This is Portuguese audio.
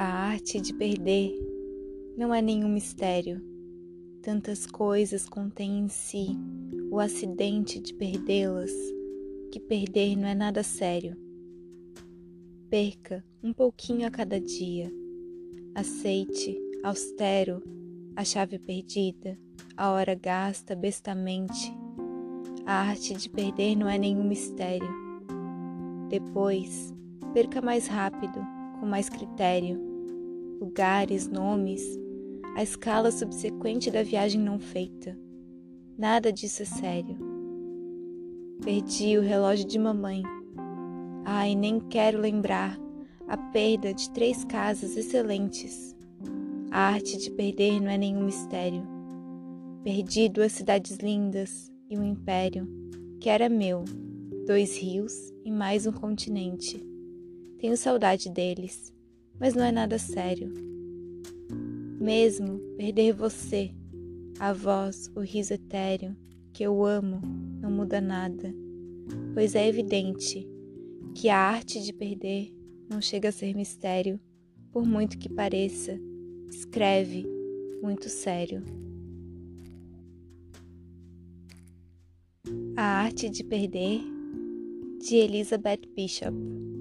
arte de perder não é nenhum mistério. Tantas coisas contém em si o acidente de perdê-las, que perder não é nada sério. Perca um pouquinho a cada dia. Aceite, austero, a chave perdida, a hora gasta bestamente. A arte de perder não é nenhum mistério. Depois, perca mais rápido, com mais critério. Lugares, nomes, a escala subsequente da viagem não feita. Nada disso é sério. Perdi o relógio de mamãe. Ai, nem quero lembrar a perda de três casas excelentes. A arte de perder não é nenhum mistério. Perdi duas cidades lindas e um império que era meu, dois rios e mais um continente. Tenho saudade deles, mas não é nada sério. Mesmo perder você, a voz, o riso etéreo, que eu amo, não muda nada, pois é evidente que a arte de perder não chega a ser mistério, por muito que pareça, escreve muito sério. A Arte de Perder, de Elizabeth Bishop.